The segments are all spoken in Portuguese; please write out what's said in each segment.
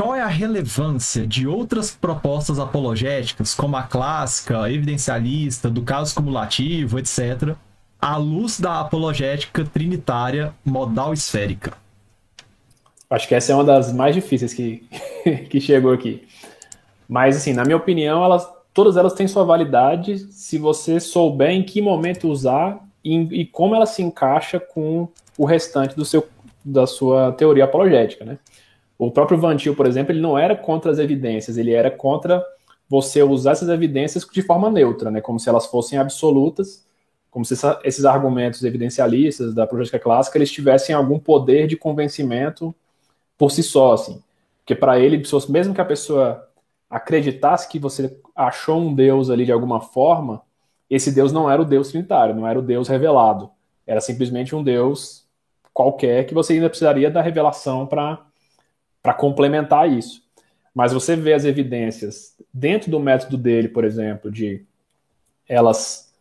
qual é a relevância de outras propostas apologéticas, como a clássica, a evidencialista, do caso cumulativo, etc., à luz da apologética trinitária modal esférica? Acho que essa é uma das mais difíceis que, que chegou aqui. Mas, assim, na minha opinião, elas, todas elas têm sua validade se você souber em que momento usar e, e como ela se encaixa com o restante do seu, da sua teoria apologética, né? O próprio Vantil, por exemplo, ele não era contra as evidências, ele era contra você usar essas evidências de forma neutra, né? Como se elas fossem absolutas, como se essa, esses argumentos evidencialistas da apologética clássica eles tivessem algum poder de convencimento por si só, assim. Porque para ele, mesmo que a pessoa acreditasse que você achou um Deus ali de alguma forma, esse Deus não era o Deus trinitário, não era o Deus revelado. Era simplesmente um Deus qualquer que você ainda precisaria da revelação para complementar isso. Mas você vê as evidências dentro do método dele, por exemplo, de elas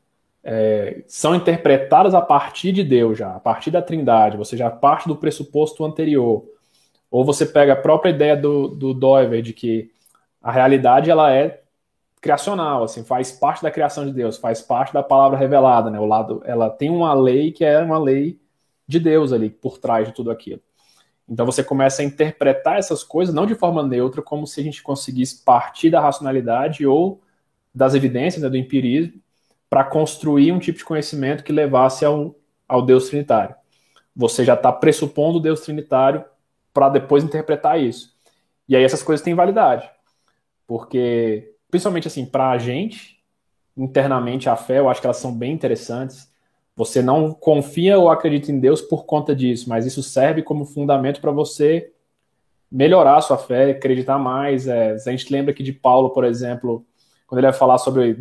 é, são interpretadas a partir de Deus já, a partir da Trindade, você já parte do pressuposto anterior. Ou você pega a própria ideia do, do Doiver de que a realidade ela é criacional, assim, faz parte da criação de Deus, faz parte da palavra revelada, né? O lado, ela tem uma lei que é uma lei de Deus ali por trás de tudo aquilo. Então você começa a interpretar essas coisas não de forma neutra, como se a gente conseguisse partir da racionalidade ou das evidências, né, do empirismo, para construir um tipo de conhecimento que levasse ao, ao Deus Trinitário. Você já está pressupondo o Deus Trinitário para depois interpretar isso. E aí essas coisas têm validade. Porque, principalmente assim, para a gente, internamente a fé, eu acho que elas são bem interessantes. Você não confia ou acredita em Deus por conta disso, mas isso serve como fundamento para você melhorar a sua fé, acreditar mais. É, a gente lembra aqui de Paulo, por exemplo, quando ele vai falar sobre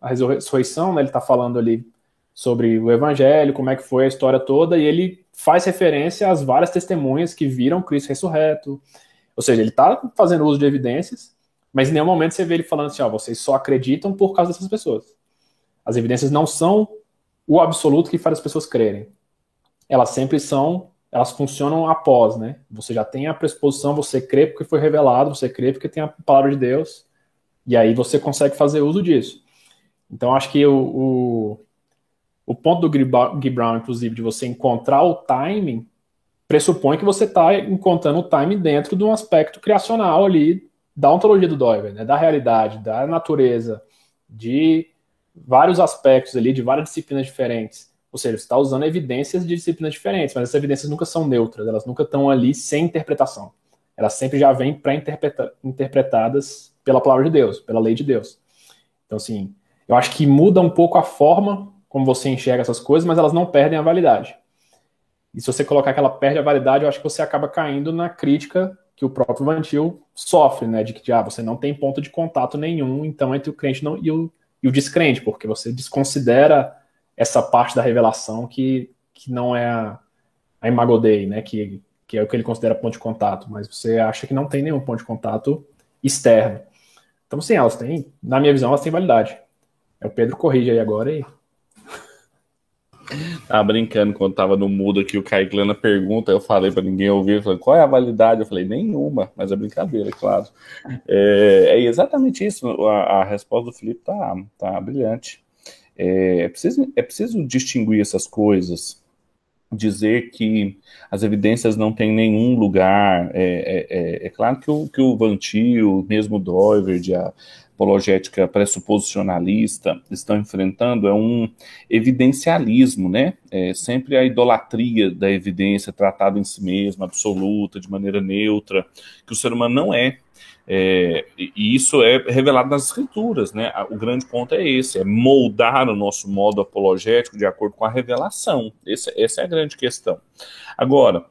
a ressurreição, né, ele está falando ali sobre o evangelho, como é que foi a história toda, e ele faz referência às várias testemunhas que viram Cristo ressurreto. Ou seja, ele está fazendo uso de evidências, mas em nenhum momento você vê ele falando assim, ó, vocês só acreditam por causa dessas pessoas. As evidências não são o absoluto que faz as pessoas crerem. Elas sempre são, elas funcionam após, né? Você já tem a pressuposição, você crê porque foi revelado, você crê porque tem a palavra de Deus, e aí você consegue fazer uso disso. Então acho que o, o o ponto do Guy Brown, inclusive, de você encontrar o timing, pressupõe que você está encontrando o timing dentro de um aspecto criacional ali da ontologia do Doiver, né, da realidade, da natureza, de vários aspectos ali, de várias disciplinas diferentes. Ou seja, você está usando evidências de disciplinas diferentes, mas essas evidências nunca são neutras, elas nunca estão ali sem interpretação. Elas sempre já vêm pré-interpretadas pela palavra de Deus, pela lei de Deus. Então, assim, eu acho que muda um pouco a forma como você enxerga essas coisas, mas elas não perdem a validade. E se você colocar que ela perde a validade, eu acho que você acaba caindo na crítica que o próprio Vantil sofre, né? De que ah, você não tem ponto de contato nenhum, então, entre o crente não, e, o, e o descrente, porque você desconsidera essa parte da revelação que, que não é a, a Imago Dei, né? Que, que é o que ele considera ponto de contato, mas você acha que não tem nenhum ponto de contato externo. Então, sim, elas têm, na minha visão, elas têm validade. É o Pedro corrige aí agora e Tava brincando quando tava no mudo aqui, o Kaique Lana pergunta, eu falei para ninguém ouvir, falei, qual é a validade? Eu falei, nenhuma, mas é brincadeira, é claro. É, é exatamente isso, a, a, resposta do Felipe tá, tá brilhante. É, é, preciso, é preciso distinguir essas coisas, dizer que as evidências não têm nenhum lugar. É, é, é, é claro que o, que o Vantil, mesmo o Doiverd, a, apologética pressuposicionalista estão enfrentando é um evidencialismo, né? É sempre a idolatria da evidência tratada em si mesma, absoluta, de maneira neutra, que o ser humano não é. É, e isso é revelado nas escrituras, né? O grande ponto é esse, é moldar o nosso modo apologético de acordo com a revelação. Essa é a grande questão. Agora,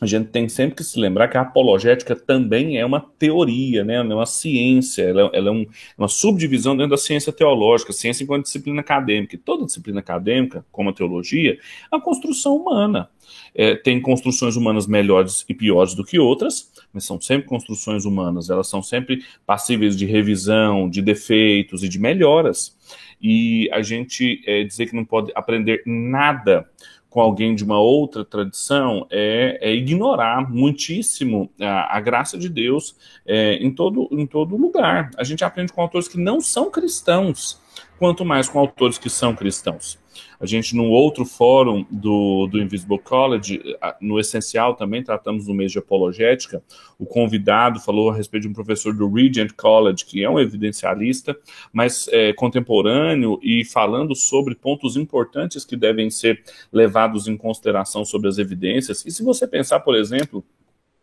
a gente tem sempre que se lembrar que a apologética também é uma teoria, né? é uma ciência, ela, ela é um, uma subdivisão dentro da ciência teológica, ciência enquanto disciplina acadêmica. E toda disciplina acadêmica, como a teologia, é uma construção humana. É, tem construções humanas melhores e piores do que outras, mas são sempre construções humanas, elas são sempre passíveis de revisão, de defeitos e de melhoras. E a gente é, dizer que não pode aprender nada com alguém de uma outra tradição é, é ignorar muitíssimo a, a, graça de Deus é, em, todo, em todo lugar. A gente aprende com autores que não são cristãos, quanto mais com autores que são cristãos. A gente, num outro fórum do, do Invisible College, no essencial também tratamos do mês de apologética, o convidado falou a respeito de um professor do Regent College, que é um evidencialista, mas é, contemporâneo e falando sobre pontos importantes que devem ser levados em consideração sobre as evidências. E se você pensar, por exemplo,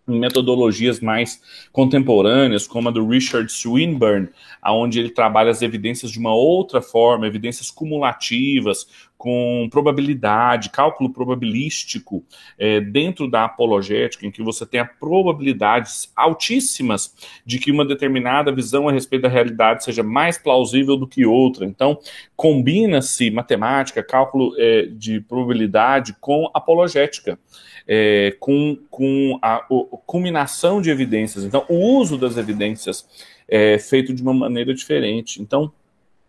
metodologias mais contemporâneas, como a do Richard Swinburne, aonde ele trabalha as evidências de uma outra forma, evidências cumulativas, com probabilidade, cálculo probabilístico é, dentro da apologética, em que você tem probabilidades altíssimas de que uma determinada visão a respeito da realidade seja mais plausível do que outra. Então, combina-se matemática, cálculo é, de probabilidade com apologética é, com, com a, a, culminação de evidências. Então, o uso das evidências é feito de uma maneira diferente. Então,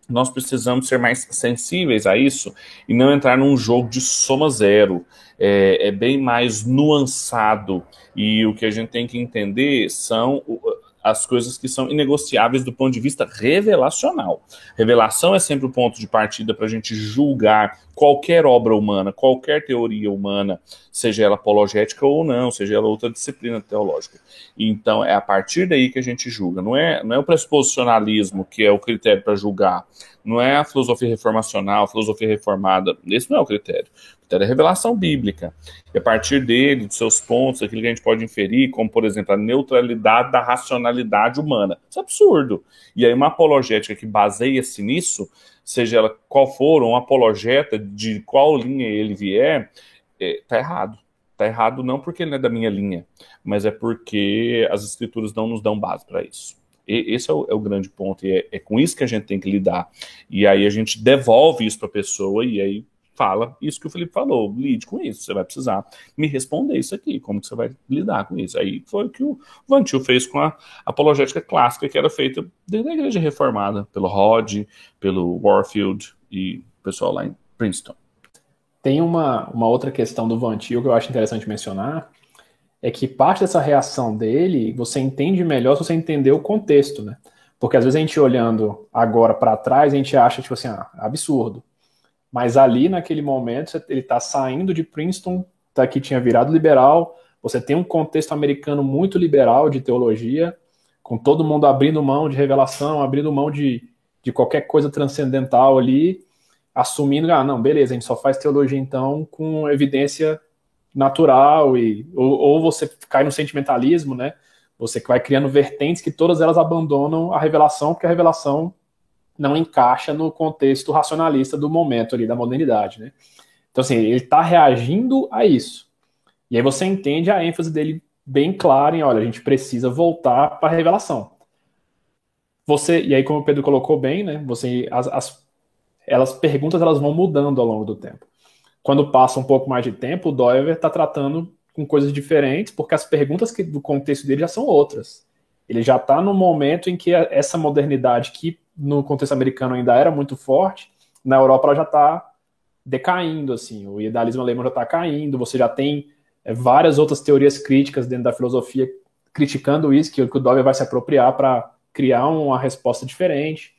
nós precisamos ser mais sensíveis a isso e não entrar num jogo de soma zero. É, é bem mais nuançado. E o que a gente tem que entender são as coisas que são inegociáveis do ponto de vista revelacional. Revelação é sempre o ponto de partida para a gente julgar qualquer obra humana, qualquer teoria humana, seja ela apologética ou não, seja ela outra disciplina teológica. Então é a partir daí que a gente julga. Não é, não é o pressuposicionalismo que é o critério para julgar. Não é a filosofia reformacional, a filosofia reformada. Esse não é o critério. O critério é revelação bíblica. E a partir dele, dos seus pontos, aquilo que a gente pode inferir, como, por exemplo, a neutralidade da racionalidade humana. Isso é absurdo. E aí, uma apologética que baseia-se nisso, seja ela qual for, um apologeta de qual linha ele vier, está é, errado. Está errado não porque ele não é da minha linha, mas é porque as escrituras não nos dão base para isso. E, esse é o, é o, grande ponto, e é, é, com isso que a gente tem que lidar. E aí a gente devolve isso para a pessoa, e aí fala isso que o Felipe falou, lide com isso, você vai precisar me responder isso aqui, como que você vai lidar com isso. Aí foi o que o Vantil fez com a apologética clássica, que era feita desde a igreja reformada, pelo Rod, pelo Warfield e o pessoal lá em Princeton. Tem uma, uma outra questão do Vantil que eu acho interessante mencionar, é que parte dessa reação dele você entende melhor se você entender o contexto, né? Porque às vezes a gente olhando agora para trás, a gente acha, tipo assim, ah, absurdo. Mas ali, naquele momento, ele está saindo de Princeton, tá, que tinha virado liberal, você tem um contexto americano muito liberal de teologia, com todo mundo abrindo mão de revelação, abrindo mão de, de qualquer coisa transcendental ali, assumindo, ah, não, beleza, a gente só faz teologia então com evidência natural e ou, ou, você cai no sentimentalismo, né? Você vai criando vertentes que todas elas abandonam a revelação, porque a revelação não encaixa no contexto racionalista do momento ali da modernidade, né? Então assim, ele está reagindo a isso. E aí você entende a ênfase dele bem clara em, olha, a gente precisa voltar para a revelação. Você e aí como o Pedro colocou bem, né? Você as, as elas perguntas elas vão mudando ao longo do tempo quando passa um pouco mais de tempo, o Dover está tratando com coisas diferentes, porque as perguntas que, do contexto dele já são outras. Ele já está no momento em que essa modernidade, que no contexto americano ainda era muito forte, na Europa ela já está decaindo, assim, o idealismo alemão já está caindo, você já tem é, várias outras teorias críticas dentro da filosofia criticando isso, que, que o Dover vai se apropriar para criar uma resposta diferente.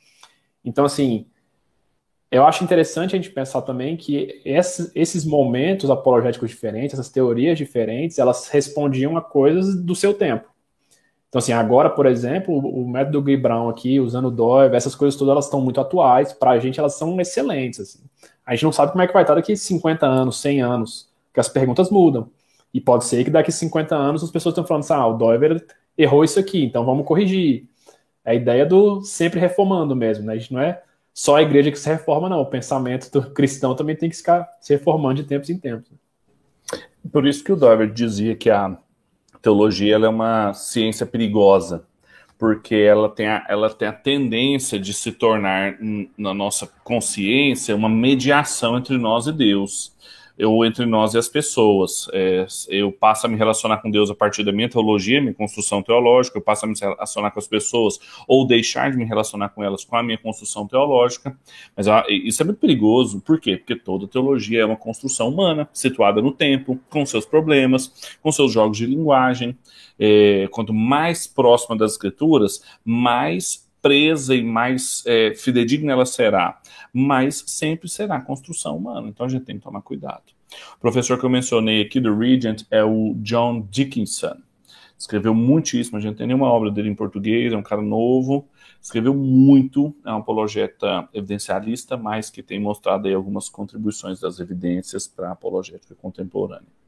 Então, assim, eu acho interessante a gente pensar também que esses, momentos apologéticos diferentes, essas teorias diferentes, elas respondiam a coisas do seu tempo. Então, assim, agora, por exemplo, o método Guy Brown aqui, usando o Doeve, essas coisas todas, elas estão muito atuais. Para a gente, elas são excelentes. Assim. A gente não sabe como é que vai estar daqui 50 anos, 100 anos, que as perguntas mudam. E pode ser que daqui 50 anos as pessoas estão falando assim, ah, o Dover errou isso aqui, então vamos corrigir. É a ideia do sempre reformando mesmo, né? A gente não é só a igreja que se reforma, não. O pensamento do cristão também tem que ficar se reformando de tempos em tempos. Por isso que o Dover dizia que a teologia é uma ciência perigosa, porque ela tem, a, ela tem a tendência de se tornar, na nossa consciência, uma mediação entre nós e Deus. Eu entre nós e as pessoas. É, eu passo a me relacionar com Deus a partir da minha teologia, minha construção teológica, eu passo a me relacionar com as pessoas, ou deixar de me relacionar com elas com a minha construção teológica. Mas ó, isso é muito perigoso, por quê? Porque toda teologia é uma construção humana, situada no tempo, com seus problemas, com seus jogos de linguagem. É, quanto mais próxima das escrituras, mais presa e mais é, fidedigna ela será, mas sempre será construção humana. Então a gente tem que tomar cuidado. O professor que eu mencionei aqui do Regent é o John Dickinson. Escreveu muitíssimo, a gente tem nenhuma obra dele em português, é um cara novo, escreveu muito, é um apologeta evidencialista, mas que tem mostrado aí algumas contribuições das evidências para a apologética contemporânea.